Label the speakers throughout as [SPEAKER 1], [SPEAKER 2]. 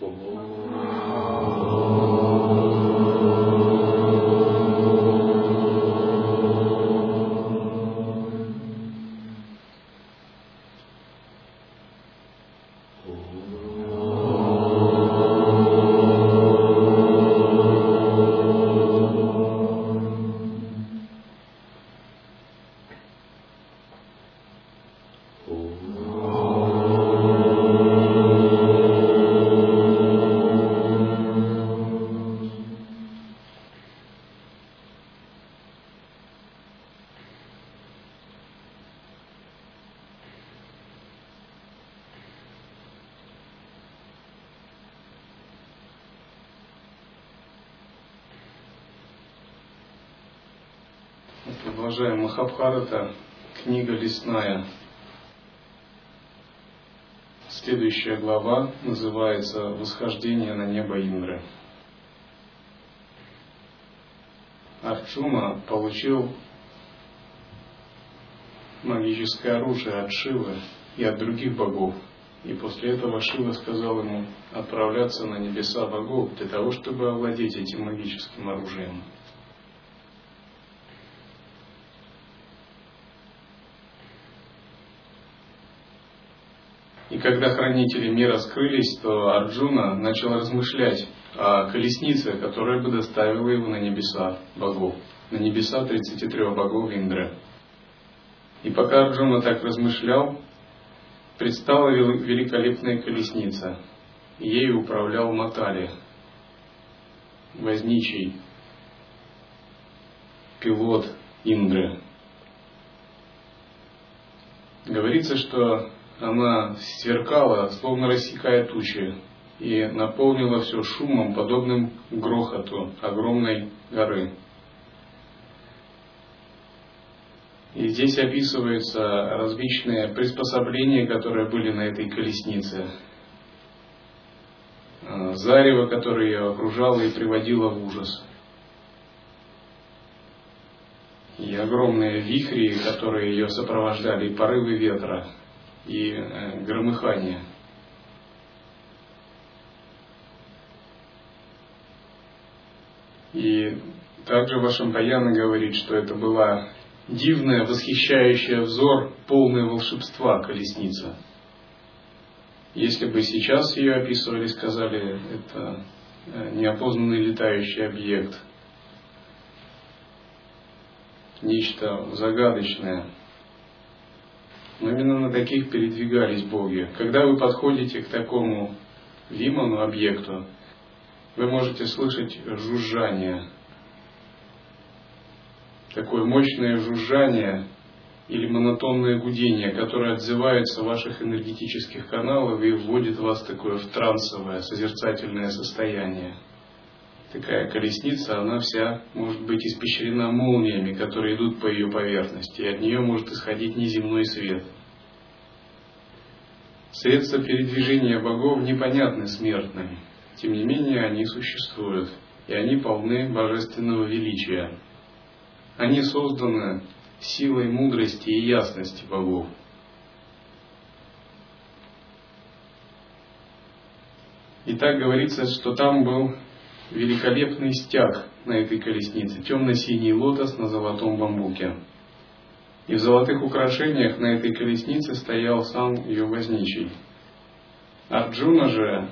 [SPEAKER 1] Como Махабхарата, книга лесная. Следующая глава называется «Восхождение на небо Индры». Арчуна получил магическое оружие от Шивы и от других богов. И после этого Шива сказал ему отправляться на небеса богов для того, чтобы овладеть этим магическим оружием. И когда хранители мира скрылись, то Арджуна начал размышлять о колеснице, которая бы доставила его на небеса богов, на небеса 33 богов Индры. И пока Арджуна так размышлял, предстала великолепная колесница. Ею управлял Матали, возничий, пилот Индры. Говорится, что она сверкала, словно рассекая тучи, и наполнила все шумом, подобным грохоту огромной горы. И здесь описываются различные приспособления, которые были на этой колеснице. А, зарево, которое ее окружало и приводило в ужас. И огромные вихри, которые ее сопровождали, и порывы ветра – и э, громыхание. И также Вашампаяна говорит, что это была дивная, восхищающая взор, полная волшебства колесница. Если бы сейчас ее описывали, сказали, это э, неопознанный летающий объект, нечто загадочное – но именно на таких передвигались боги. Когда вы подходите к такому виману, объекту, вы можете слышать жужжание. Такое мощное жужжание или монотонное гудение, которое отзывается в ваших энергетических каналах и вводит вас такое в трансовое, созерцательное состояние. Такая колесница, она вся может быть испещрена молниями, которые идут по ее поверхности, и от нее может исходить неземной свет. Средства передвижения богов непонятны смертным, тем не менее они существуют, и они полны божественного величия. Они созданы силой мудрости и ясности богов. И так говорится, что там был великолепный стяг на этой колеснице, темно-синий лотос на золотом бамбуке. И в золотых украшениях на этой колеснице стоял сам ее возничий. Арджуна же,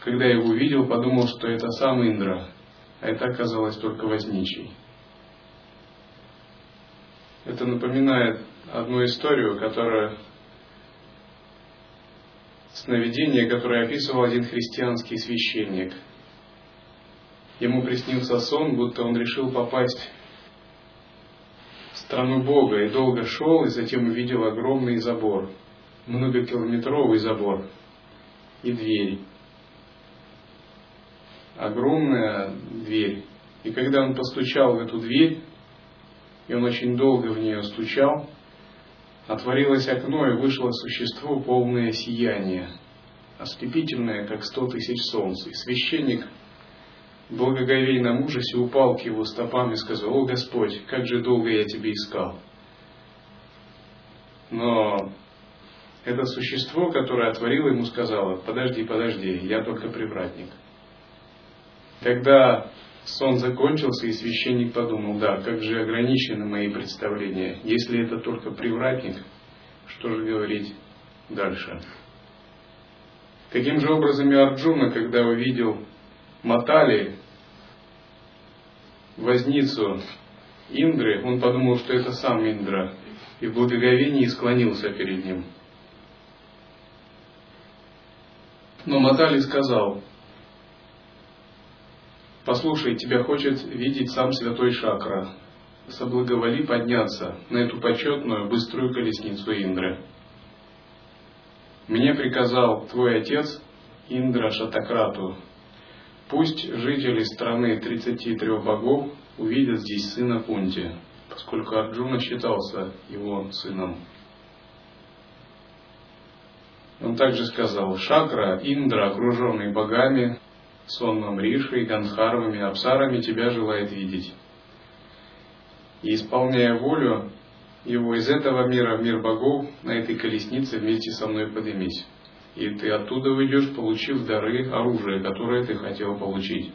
[SPEAKER 1] когда его увидел, подумал, что это сам Индра, а это оказалось только возничий. Это напоминает одну историю, которая сновидение, которое описывал один христианский священник – Ему приснился сон, будто он решил попасть в страну Бога и долго шел, и затем увидел огромный забор, многокилометровый забор и дверь. Огромная дверь. И когда он постучал в эту дверь, и он очень долго в нее стучал, отворилось окно и вышло существо полное сияние, ослепительное, как сто тысяч солнц. И священник благоговейном ужасе упал к его стопам и сказал, «О Господь, как же долго я тебя искал!» Но это существо, которое отворило ему, сказало, подожди, подожди, я только привратник. Когда сон закончился, и священник подумал, да, как же ограничены мои представления. Если это только привратник, что же говорить дальше? Таким же образом и Арджуна, когда увидел Матали, возницу Индры, он подумал, что это сам Индра, и в благоговении склонился перед ним. Но Матали сказал, «Послушай, тебя хочет видеть сам святой Шакра. Соблаговоли подняться на эту почетную быструю колесницу Индры. Мне приказал твой отец Индра Шатакрату. Пусть жители страны 33 богов увидят здесь сына Кунти, поскольку Арджуна считался его сыном. Он также сказал, Шакра, Индра, окруженный богами, сонмом Ришей, Гандхарвами, Апсарами, тебя желает видеть. И исполняя волю его из этого мира в мир богов, на этой колеснице вместе со мной поднимись. И ты оттуда выйдешь, получив дары, оружие, которое ты хотел получить.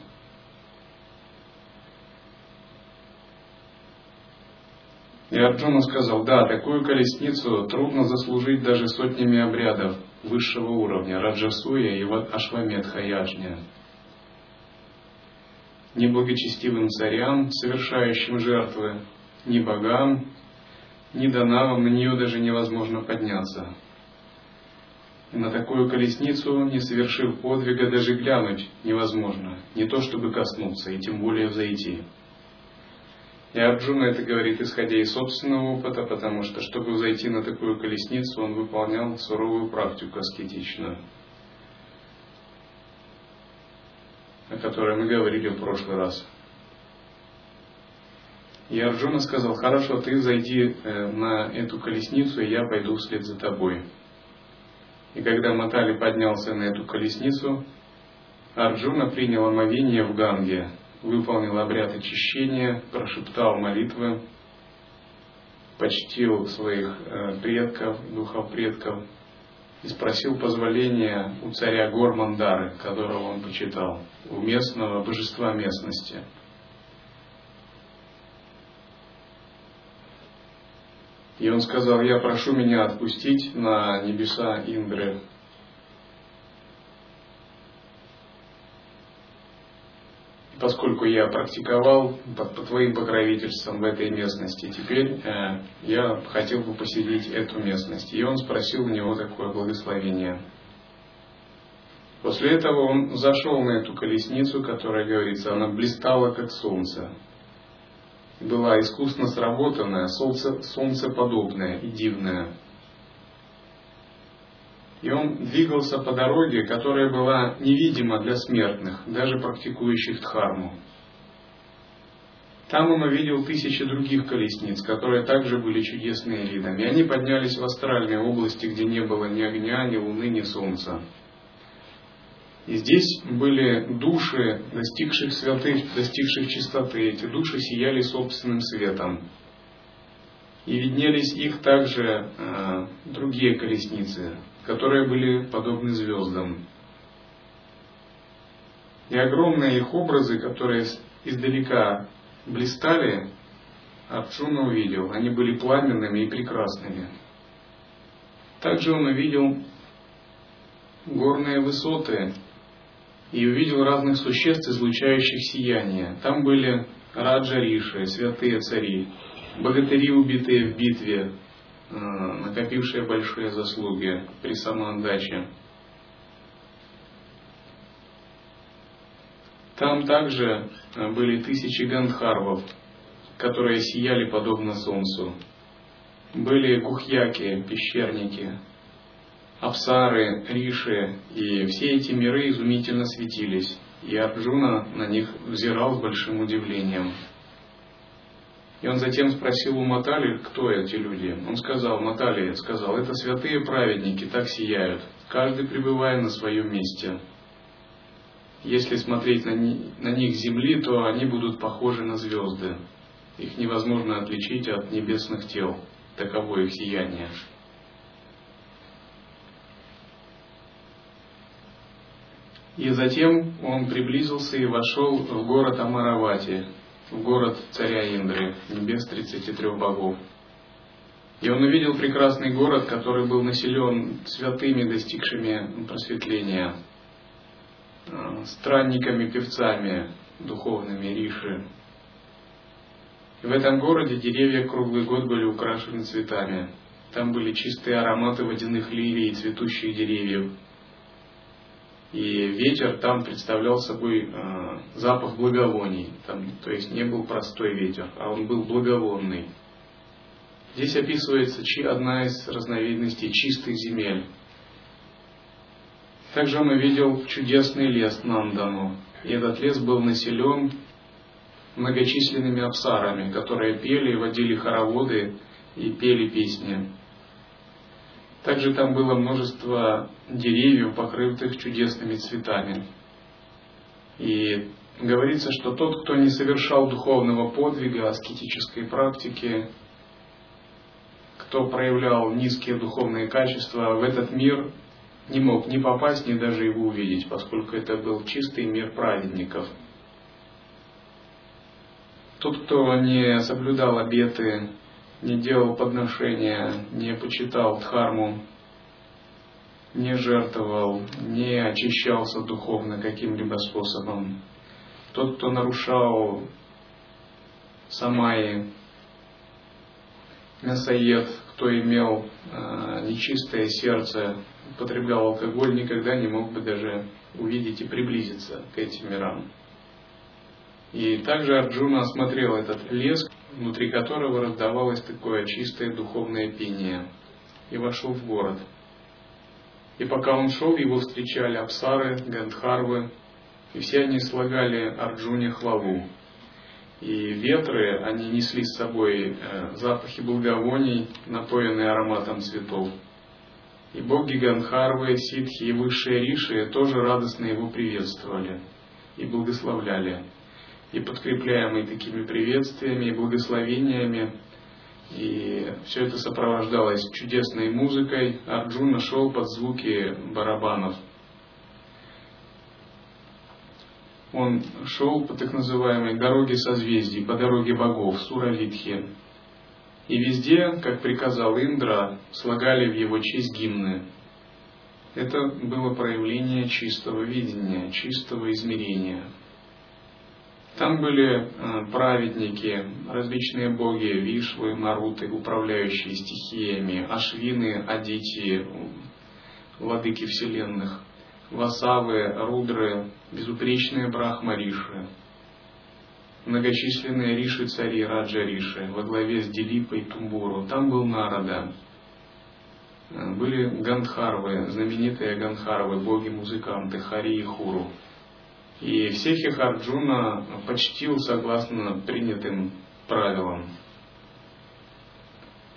[SPEAKER 1] И Арджуна сказал, да, такую колесницу трудно заслужить даже сотнями обрядов высшего уровня, Раджасуя и Ашвамедха Яджня. Ни благочестивым царям, совершающим жертвы, ни богам, ни данавам на нее даже невозможно подняться. На такую колесницу, не совершив подвига, даже глянуть невозможно, не то чтобы коснуться, и тем более взойти. И Арджуна это говорит, исходя из собственного опыта, потому что, чтобы зайти на такую колесницу, он выполнял суровую практику аскетичную, о которой мы говорили в прошлый раз. И Арджуна сказал, хорошо, ты зайди э, на эту колесницу, и я пойду вслед за тобой. И когда Матали поднялся на эту колесницу, Арджуна принял омовение в Ганге, выполнил обряд очищения, прошептал молитвы, почтил своих э, предков, духов предков и спросил позволения у царя гор Мандары, которого он почитал, у местного божества местности. И он сказал, я прошу меня отпустить на небеса Индры, поскольку я практиковал под, под твоим покровительством в этой местности, теперь э, я хотел бы посетить эту местность. И он спросил у него такое благословение. После этого он зашел на эту колесницу, которая, говорится, она блистала, как солнце. Была искусно сработанная, солнце, солнцеподобная и дивная. И он двигался по дороге, которая была невидима для смертных, даже практикующих дхарму. Там он увидел тысячи других колесниц, которые также были чудесные видами. И они поднялись в астральные области, где не было ни огня, ни луны, ни солнца. И здесь были души, достигших святых, достигших чистоты. Эти души сияли собственным светом. И виднелись их также э, другие колесницы, которые были подобны звездам. И огромные их образы, которые издалека блистали, Арджуна увидел. Они были пламенными и прекрасными. Также он увидел горные высоты и увидел разных существ, излучающих сияние. Там были раджариши, святые цари, богатыри, убитые в битве, Э, накопившие большие заслуги при самоотдаче. Там также э, были тысячи гандхарвов, которые сияли подобно солнцу. Были гухьяки, пещерники, апсары, риши, и все эти миры изумительно светились, и Арджуна на них взирал с большим удивлением. И он затем спросил у Матали, кто эти люди. Он сказал, Матали сказал, это святые праведники, так сияют, каждый пребывая на своем месте. Если смотреть на, на них земли, то они будут похожи на звезды. Их невозможно отличить от небесных тел. Таково их сияние. И затем он приблизился и вошел в город Амаравати, в город царя Индры, небес 33 богов. И он увидел прекрасный город, который был населен святыми, достигшими просветления, э, странниками, певцами, духовными риши. И в этом городе деревья круглый год были украшены цветами. Там были чистые ароматы водяных лилий и цветущих деревьев. И ветер там представлял собой э, запах благовоний. Там, то есть не был простой ветер, а он был благовонный. Здесь описывается одна из разновидностей чистых земель. Также он увидел чудесный лес Нандану. И этот лес был населен многочисленными апсарами, которые пели, водили хороводы и пели песни. Также там было множество деревьев, покрытых чудесными цветами. И говорится, что тот, кто не совершал духовного подвига, аскетической практики, кто проявлял низкие духовные качества, в этот мир не мог ни попасть, ни даже его увидеть, поскольку это был чистый мир праведников. Тот, кто не соблюдал обеты, не делал подношения, не почитал дхарму, не жертвовал, не очищался духовно каким-либо способом. Тот, кто нарушал самаи, мясоед, кто имел э, нечистое сердце, употреблял алкоголь, никогда не мог бы даже увидеть и приблизиться к этим мирам. И также Арджуна осмотрел этот лес, внутри которого раздавалось такое чистое духовное пение, и вошел в город. И пока он шел, его встречали Апсары, Гандхарвы, и все они слагали Арджуне хвалу. И ветры, они несли с собой э, запахи благовоний, напоенные ароматом цветов. И боги Ганхарвы, ситхи и высшие риши тоже радостно его приветствовали и благословляли и подкрепляемый такими приветствиями и благословениями. И все это сопровождалось чудесной музыкой. Арджуна шел под звуки барабанов. Он шел по так называемой дороге созвездий, по дороге богов, Суравитхи. И везде, как приказал Индра, слагали в его честь гимны. Это было проявление чистого видения, чистого измерения – там были э, праведники, различные боги, Вишвы, Маруты, управляющие стихиями, Ашвины, Адити, владыки вселенных, Васавы, Рудры, безупречные Брахмариши, многочисленные Риши-цари, Раджа-Риши, во главе с Дилипой Тумбуру. Там был Нарада. Э, были Гандхарвы, знаменитые Гандхарвы, боги-музыканты, Хари и Хуру. И всех Арджуна почтил согласно принятым правилам.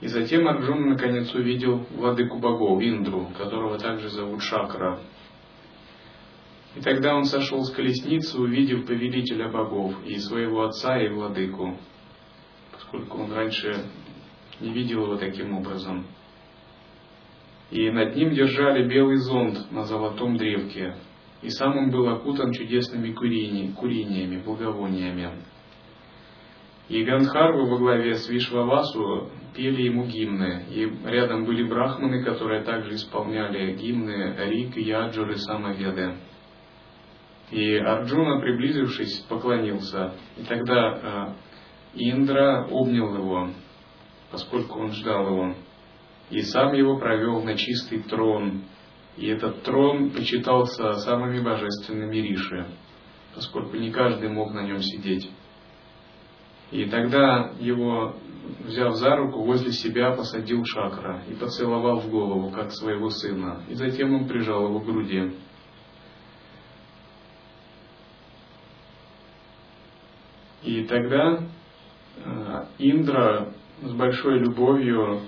[SPEAKER 1] И затем Арджуна наконец увидел владыку богов, Индру, которого также зовут Шакра. И тогда он сошел с колесницы, увидев повелителя богов и своего отца и владыку, поскольку он раньше не видел его таким образом. И над ним держали белый зонт на золотом древке, и сам он был окутан чудесными курениями, курениями благовониями. И Гандхарвы во главе с Вишвавасу пели ему гимны, и рядом были брахманы, которые также исполняли гимны Рик, Яджур и Самаведы. И Арджуна, приблизившись, поклонился. И тогда э, Индра обнял его, поскольку он ждал его, и сам его провел на чистый трон, и этот трон почитался самыми божественными риши, поскольку не каждый мог на нем сидеть. И тогда его, взяв за руку, возле себя посадил Шакра и поцеловал в голову, как своего сына. И затем он прижал его к груди. И тогда э, Индра с большой любовью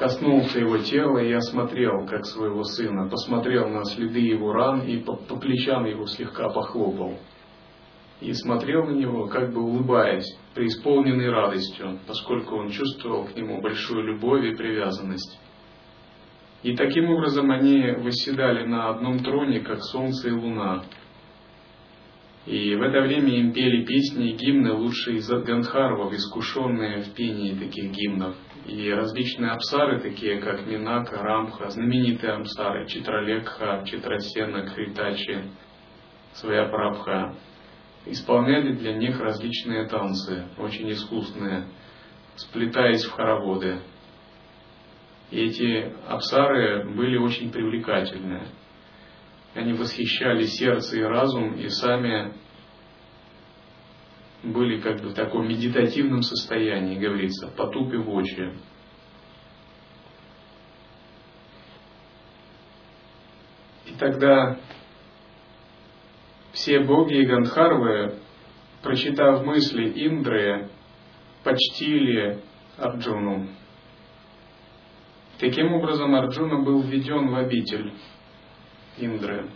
[SPEAKER 1] коснулся его тела и осмотрел, как своего сына, посмотрел на следы его ран и по, по плечам его слегка похлопал. И смотрел на него, как бы улыбаясь, преисполненный радостью, поскольку он чувствовал к нему большую любовь и привязанность. И таким образом они восседали на одном троне, как солнце и луна. И в это время им пели песни и гимны лучшие из Гандхарвов, искушенные в пении таких гимнов. И различные абсары, такие как Минака, Рамха, знаменитые абсары, Читралекха, Читрасена, Критачи, Свояпрабха, исполняли для них различные танцы, очень искусные, сплетаясь в хороводы. И эти абсары были очень привлекательны. Они восхищали сердце и разум, и сами были как бы в таком медитативном состоянии, говорится, потупив очи. И тогда все боги и гандхарвы, прочитав мысли Индры, почтили Арджуну. Таким образом, Арджуна был введен в обитель Индры.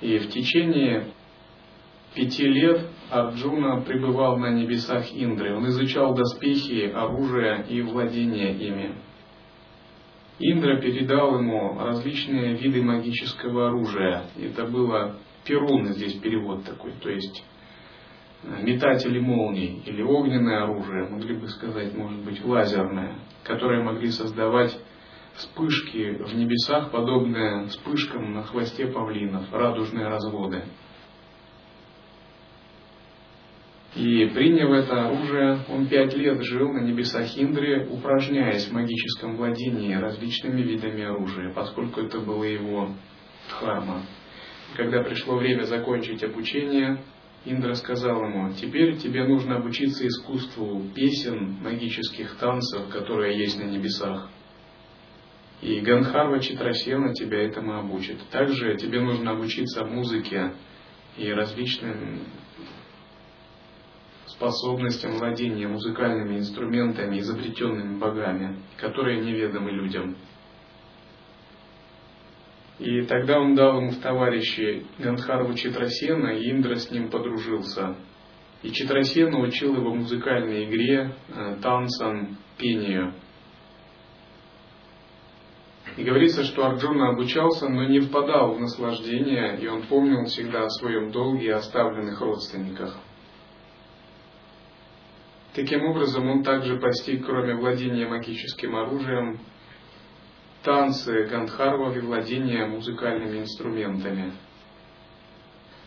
[SPEAKER 1] И в течение пяти лет Арджуна пребывал на небесах Индры. Он изучал доспехи, оружие и владение ими. Индра передал ему различные виды магического оружия. Это было перун, здесь перевод такой, то есть метатели молний или огненное оружие, могли бы сказать, может быть, лазерное, которые могли создавать вспышки в небесах, подобные вспышкам на хвосте павлинов, радужные разводы. И приняв это оружие, он пять лет жил на небесах Индры, упражняясь в магическом владении различными видами оружия, поскольку это было его дхарма. Когда пришло время закончить обучение, Индра сказал ему, теперь тебе нужно обучиться искусству песен, магических танцев, которые есть на небесах. И Ганхарва Читрасена тебя этому обучит. Также тебе нужно обучиться музыке и различным способностям владения музыкальными инструментами, изобретенными богами, которые неведомы людям. И тогда он дал ему в товарищи Гандхарву Читрасена, и Индра с ним подружился. И Читрасена учил его музыкальной игре, э, танцам, пению. И говорится, что Арджуна обучался, но не впадал в наслаждение, и он помнил всегда о своем долге и оставленных родственниках. Таким образом, он также постиг, кроме владения магическим оружием, танцы Гандхарвов и владение музыкальными инструментами.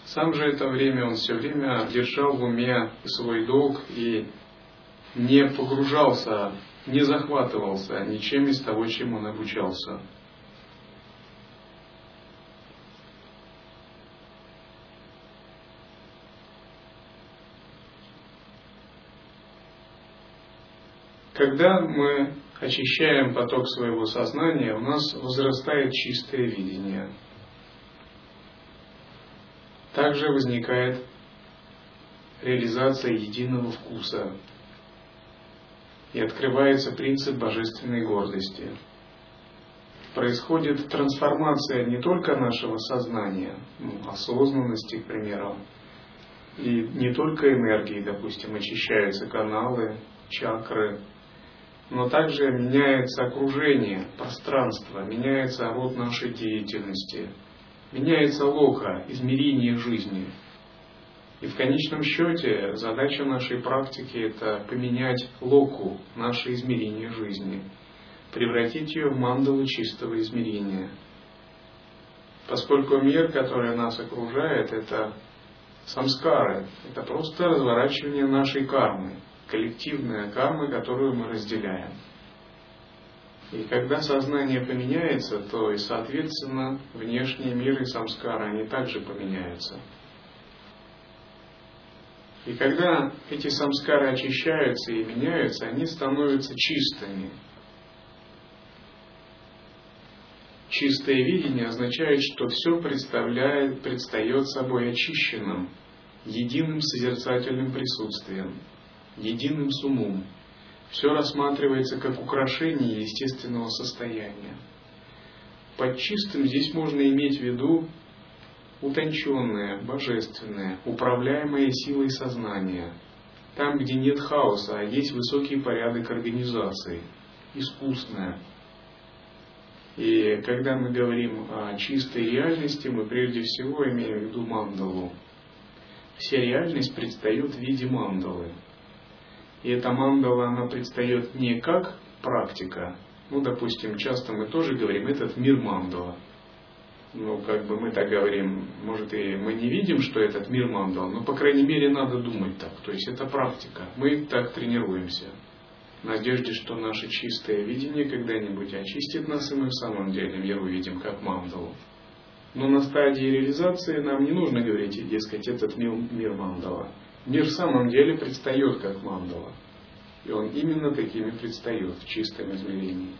[SPEAKER 1] Сам же это время он все время держал в уме свой долг и не погружался, не захватывался ничем из того, чем он обучался. Когда мы очищаем поток своего сознания, у нас возрастает чистое видение. Также возникает реализация единого вкуса и открывается принцип божественной гордости. Происходит трансформация не только нашего сознания, ну, осознанности, к примеру, и не только энергии, допустим, очищаются каналы, чакры, но также меняется окружение, пространство, меняется род нашей деятельности, меняется лоха, измерение жизни. И в конечном счете задача нашей практики – это поменять локу, наше измерение жизни, превратить ее в мандалу чистого измерения. Поскольку мир, который нас окружает, это самскары, это просто разворачивание нашей кармы – коллективная карма, которую мы разделяем. И когда сознание поменяется, то и, соответственно, внешний мир и самскара, они также поменяются. И когда эти самскары очищаются и меняются, они становятся чистыми. Чистое видение означает, что все представляет, предстает собой очищенным, единым созерцательным присутствием – единым с умом. Все рассматривается как украшение естественного состояния. Под чистым здесь можно иметь в виду утонченное, божественное, управляемое силой сознания. Там, где нет хаоса, а есть высокий порядок организации, искусное. И когда мы говорим о чистой реальности, мы прежде всего имеем в виду мандалу. Вся реальность предстает в виде мандалы. И эта мандала, она предстает не как практика. Ну, допустим, часто мы тоже говорим, этот мир мандала. Ну, как бы мы так говорим, может и мы не видим, что этот мир мандала, но, по крайней мере, надо думать так. То есть это практика. Мы так тренируемся в надежде, что наше чистое видение когда-нибудь очистит нас, и мы в самом деле мир увидим как мандалу. Но на стадии реализации нам не нужно говорить, дескать, этот мир, мир мандала. Мир в самом деле предстает как мандала. И он именно такими предстает в чистом измерении.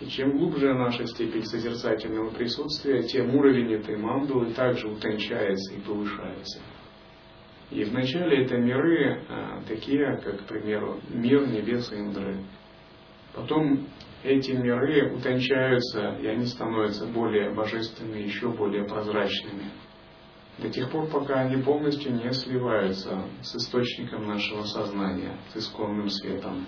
[SPEAKER 1] И чем глубже наша степень созерцательного присутствия, тем уровень этой мандалы также утончается и повышается. И вначале это миры а, такие, как, к примеру, мир небес Индры. Потом эти миры утончаются, и они становятся более божественными, еще более прозрачными. До тех пор, пока они полностью не сливаются с источником нашего сознания, с исконным светом.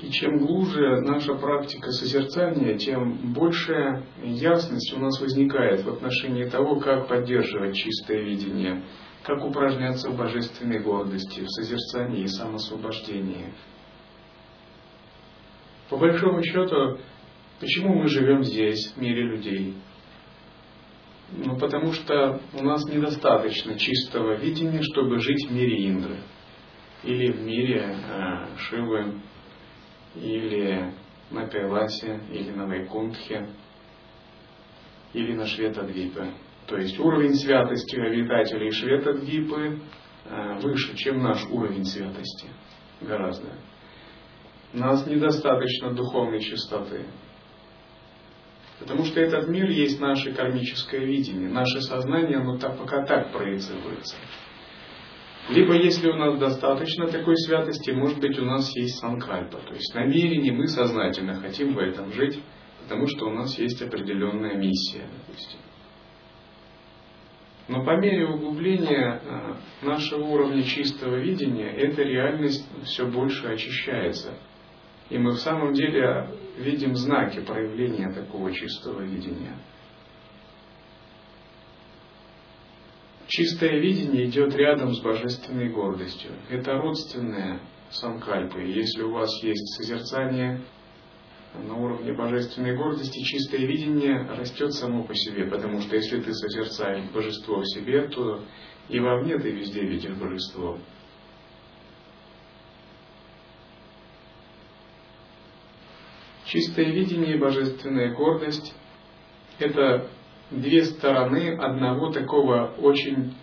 [SPEAKER 1] И чем глубже наша практика созерцания, тем большая ясность у нас возникает в отношении того, как поддерживать чистое видение, как упражняться в божественной гордости, в созерцании и самосвобождении. По большому счету, почему мы живем здесь, в мире людей? Ну, потому что у нас недостаточно чистого видения, чтобы жить в мире Индры или в мире э, Шивы, или на Кайласе, или на Вайкунтхе, или на Шветадвипе. То есть уровень святости обитателей Шветадвипы э, выше, чем наш уровень святости. Гораздо. У нас недостаточно духовной чистоты. Потому что этот мир есть наше кармическое видение. Наше сознание, оно так, пока так проецируется. Либо, если у нас достаточно такой святости, может быть, у нас есть санкальпа, то есть намерение, мы сознательно хотим в этом жить, потому что у нас есть определенная миссия, допустим. Но по мере углубления э, нашего уровня чистого видения, эта реальность все больше очищается. И мы в самом деле видим знаки проявления такого чистого видения. Чистое видение идет рядом с божественной гордостью. Это родственное санкальпы. Если у вас есть созерцание на уровне божественной гордости, чистое видение растет само по себе, потому что если ты созерцаешь божество в себе, то и вовне ты везде видишь божество. Чистое видение и божественная гордость – это две стороны одного такого очень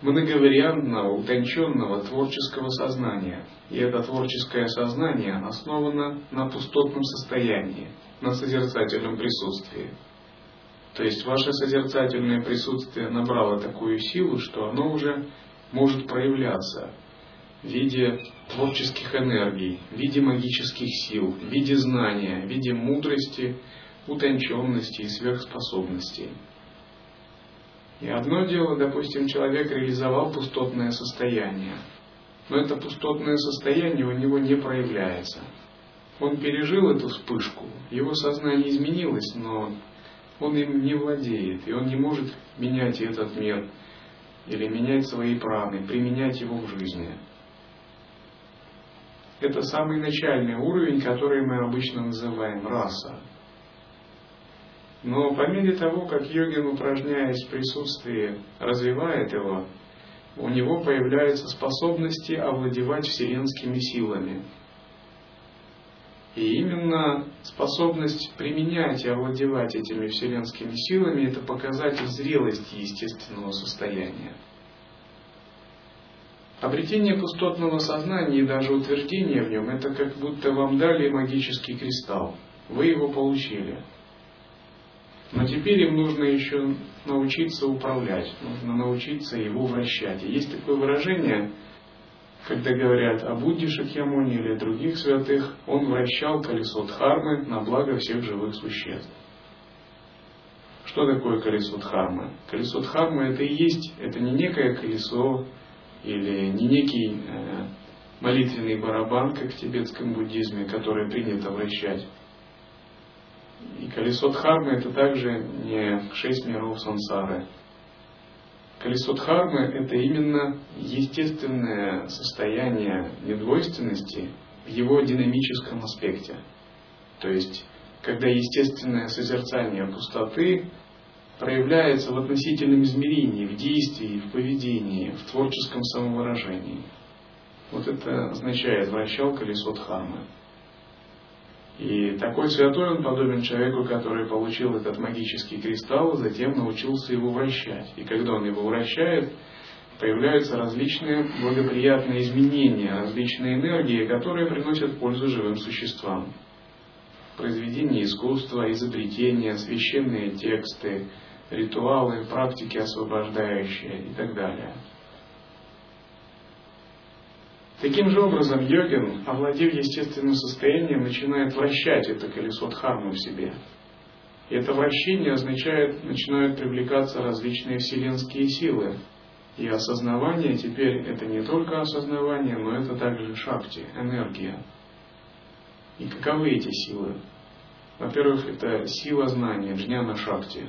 [SPEAKER 1] многовариантного, утонченного творческого сознания. И это творческое сознание основано на пустотном состоянии, на созерцательном присутствии. То есть ваше созерцательное присутствие набрало такую силу, что оно уже может проявляться в виде творческих энергий, в виде магических сил, в виде знания, в виде мудрости, утонченности и сверхспособностей. И одно дело, допустим, человек реализовал пустотное состояние, но это пустотное состояние у него не проявляется. Он пережил эту вспышку, его сознание изменилось, но он им не владеет, и он не может менять этот мир или менять свои праны, применять его в жизни. Это самый начальный уровень, который мы обычно называем раса. Но по мере того, как йогин, упражняясь в присутствии, развивает его, у него появляются способности овладевать вселенскими силами. И именно способность применять и овладевать этими вселенскими силами – это показатель зрелости естественного состояния. Обретение пустотного сознания и даже утверждение в нем – это как будто вам дали магический кристалл. Вы его получили. Но теперь им нужно еще научиться управлять, нужно научиться его вращать. И есть такое выражение, когда говорят о Будде Шакьямуне или других святых, он вращал колесо Дхармы на благо всех живых существ. Что такое колесо Дхармы? Колесо Дхармы это и есть, это не некое колесо или не некий э, молитвенный барабан, как в тибетском буддизме, который принято вращать. И колесо Дхармы это также не шесть миров сансары. Колесо Дхармы это именно естественное состояние недвойственности в его динамическом аспекте. То есть, когда естественное созерцание пустоты проявляется в относительном измерении, в действии, в поведении, в творческом самовыражении. Вот это означает вращал колесо Дхармы. И такой святой он подобен человеку, который получил этот магический кристалл, затем научился его вращать. И когда он его вращает, появляются различные благоприятные изменения, различные энергии, которые приносят пользу живым существам. Произведения искусства, изобретения, священные тексты, ритуалы, практики освобождающие и так далее. Таким же образом йогин, овладев естественным состоянием, начинает вращать это колесо дхармы в себе. И это вращение означает, начинают привлекаться различные вселенские силы. И осознавание теперь это не только осознавание, но это также шакти, энергия. И каковы эти силы? Во-первых, это сила знания, джняна шакти.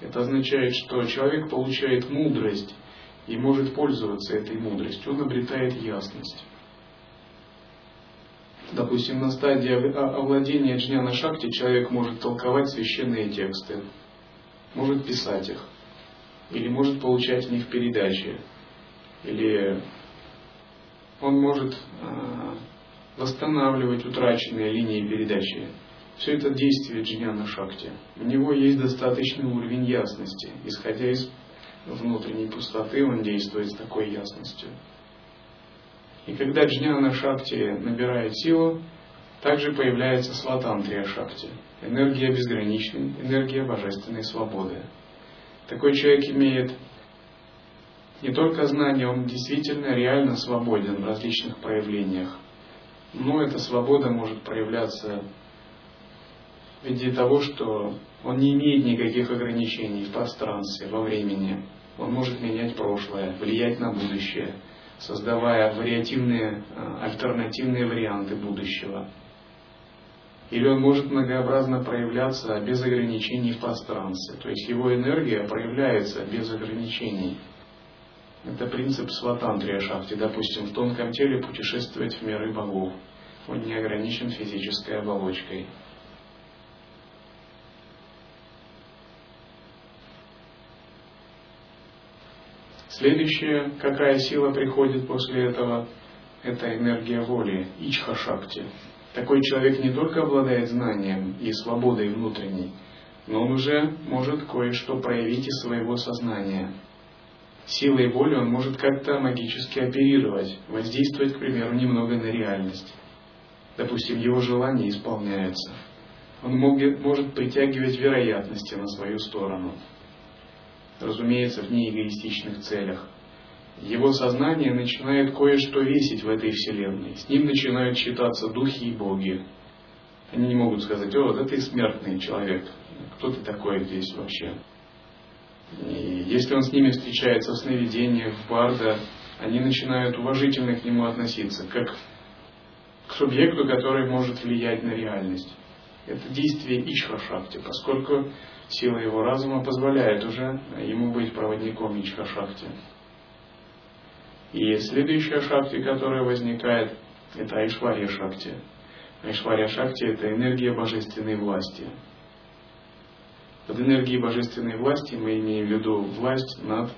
[SPEAKER 1] Это означает, что человек получает мудрость и может пользоваться этой мудростью, он обретает ясность. Допустим, на стадии овладения джняна шакти человек может толковать священные тексты, может писать их, или может получать в них передачи, или он может а, восстанавливать утраченные линии передачи все это действие джняна шакти. У него есть достаточный уровень ясности. Исходя из внутренней пустоты, он действует с такой ясностью. И когда джняна шакти набирает силу, также появляется сватантрия шакти, энергия безграничной, энергия божественной свободы. Такой человек имеет не только знание, он действительно реально свободен в различных проявлениях. Но эта свобода может проявляться в виде того, что он не имеет никаких ограничений в пространстве, во времени. Он может менять прошлое, влиять на будущее, создавая вариативные, а, альтернативные варианты будущего. Или он может многообразно проявляться без ограничений в пространстве. То есть его энергия проявляется без ограничений. Это принцип сватантрия шахти. Допустим, в тонком теле путешествовать в миры богов. Он не ограничен физической оболочкой. Следующее, какая сила приходит после этого, это энергия воли, ичха-шакти. Такой человек не только обладает знанием и свободой внутренней, но он уже может кое-что проявить из своего сознания. Силой воли он может как-то магически оперировать, воздействовать, к примеру, немного на реальность. Допустим, его желание исполняется. Он может притягивать вероятности на свою сторону разумеется, в неэгоистичных целях. Его сознание начинает кое-что весить в этой вселенной. С ним начинают считаться духи и боги. Они не могут сказать, о, да ты смертный человек, кто ты такой здесь вообще? И если он с ними встречается в сновидениях, в барда, они начинают уважительно к нему относиться, как к субъекту, который может влиять на реальность. Это действие Ичха-шакти, поскольку сила его разума позволяет уже ему быть проводником Ичха-шакти. И следующая шакти, которая возникает, это Айшвария шакти. Айшвария шакти – это энергия божественной власти. Под энергией божественной власти мы имеем в виду власть над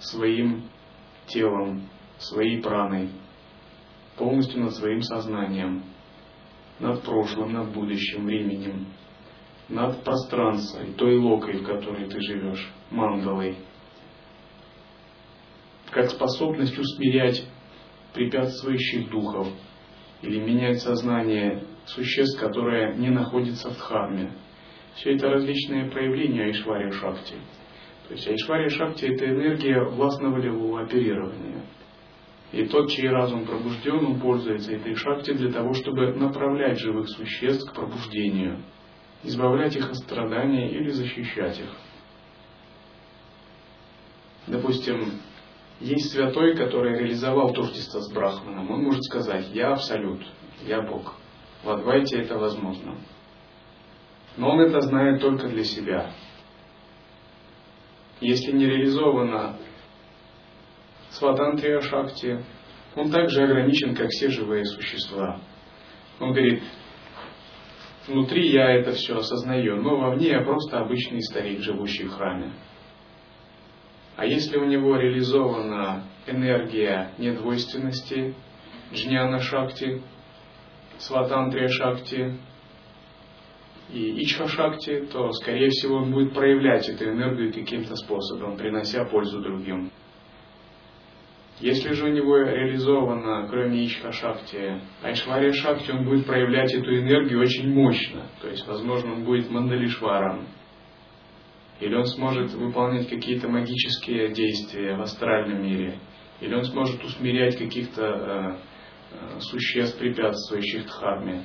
[SPEAKER 1] своим телом, своей праной, полностью над своим сознанием, над прошлым, над будущим временем, над пространством, той локой, в которой ты живешь, мандалой, как способность усмирять препятствующих духов или менять сознание существ, которые не находятся в дхарме. Все это различные проявления Айшвария Шакти. То есть Айшвария Шакти – это энергия властно-волевого оперирования – и тот, чей разум пробужден, он пользуется этой шахте для того, чтобы направлять живых существ к пробуждению, избавлять их от страдания или защищать их. Допустим, есть святой, который реализовал тождество с Брахманом. Он может сказать, я Абсолют, я Бог. В Адвайте это возможно. Но он это знает только для себя. Если не реализовано сватантрия шакти, он также ограничен, как все живые существа. Он говорит, внутри я это все осознаю, но вовне я просто обычный старик, живущий в храме. А если у него реализована энергия недвойственности, джняна шакти, сватантрия шакти и ичха шакти, то, скорее всего, он будет проявлять эту энергию каким-то способом, принося пользу другим. Если же у него реализовано, кроме Ичха Шакти, Айшвария Шакти, он будет проявлять эту энергию очень мощно. То есть, возможно, он будет Мандалишваром, или он сможет выполнять какие-то магические действия в астральном мире, или он сможет усмирять каких-то э, э, существ, препятствующих дхарме.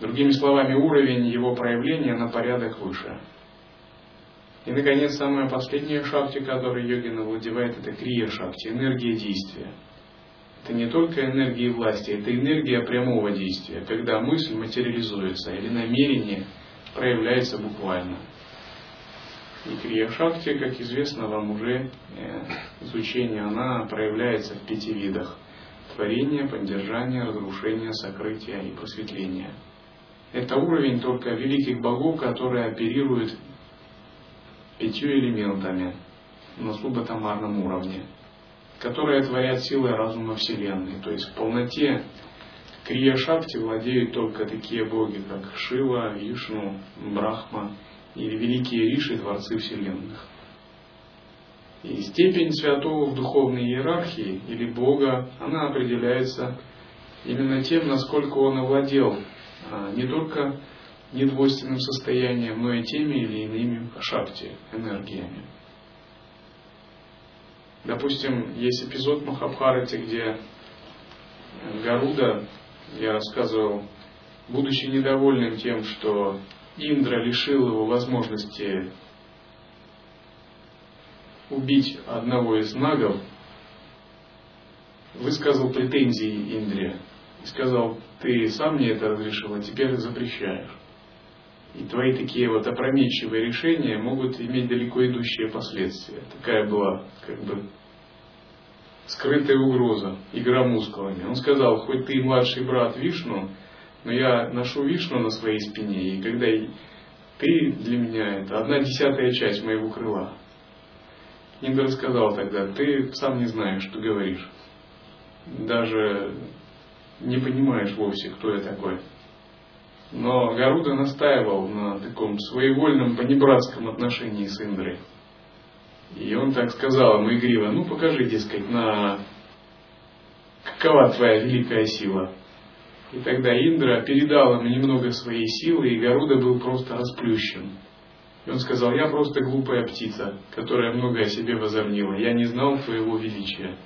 [SPEAKER 1] Другими словами, уровень его проявления на порядок выше. И, наконец, самая последняя шахти, которой йогин овладевает, это крия шахти, энергия действия. Это не только энергия власти, это энергия прямого действия, когда мысль материализуется или намерение проявляется буквально. И крия шакти, как известно вам уже, э, изучение, она проявляется в пяти видах. Творение, поддержание, разрушение, сокрытие и просветление. Это уровень только великих богов, которые оперируют пятью элементами на субатомарном уровне, которые творят силы разума Вселенной. То есть в полноте Крия Шакти владеют только такие боги, как Шива, Вишну, Брахма или великие Риши, дворцы вселенных. И степень святого в духовной иерархии или Бога, она определяется именно тем, насколько он овладел а, не только недвойственным состоянием, но и теми или иными шакти, энергиями. Допустим, есть эпизод Махабхарати, где Гаруда, я рассказывал, будучи недовольным тем, что Индра лишил его возможности убить одного из нагов, высказал претензии Индре и сказал, ты сам мне это разрешил, а теперь запрещаешь. И твои такие вот опрометчивые решения могут иметь далеко идущие последствия. Такая была как бы скрытая угроза, игра мускулами. Он сказал, хоть ты младший брат Вишну, но я ношу Вишну на своей спине, и когда ты для меня это одна десятая часть моего крыла. Индра сказал тогда, ты сам не знаешь, что говоришь. Даже не понимаешь вовсе, кто я такой. Но Гаруда настаивал на таком своевольном понебратском отношении с Индрой. И он так сказал ему игриво, ну покажи, дескать, на какова твоя великая сила. И тогда Индра передал ему немного своей силы, и Гаруда был просто расплющен. И он сказал, я просто глупая птица, которая много о себе возомнила. Я не знал твоего величия.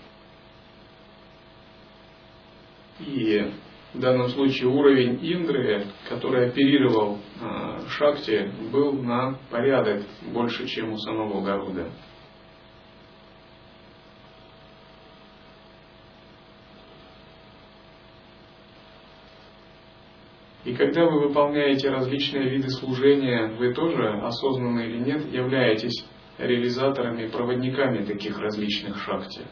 [SPEAKER 1] И в данном случае уровень Индры, который оперировал э, Шакти, был на порядок больше, чем у самого Гаруда. И когда вы выполняете различные виды служения, вы тоже, осознанно или нет, являетесь реализаторами, проводниками таких различных шакти.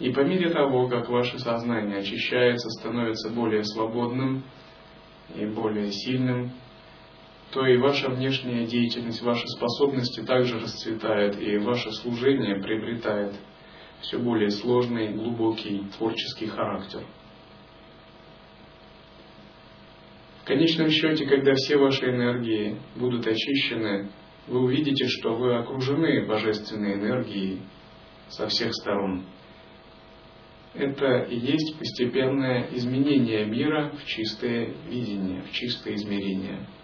[SPEAKER 1] И по мере того, как ваше сознание очищается, становится более свободным и более сильным, то и ваша внешняя деятельность, ваши способности также расцветают, и ваше служение приобретает все более сложный, глубокий творческий характер – конечном счете, когда все ваши энергии будут очищены, вы увидите, что вы окружены божественной энергией со всех сторон. Это и есть постепенное изменение мира в чистое видение, в чистое измерение –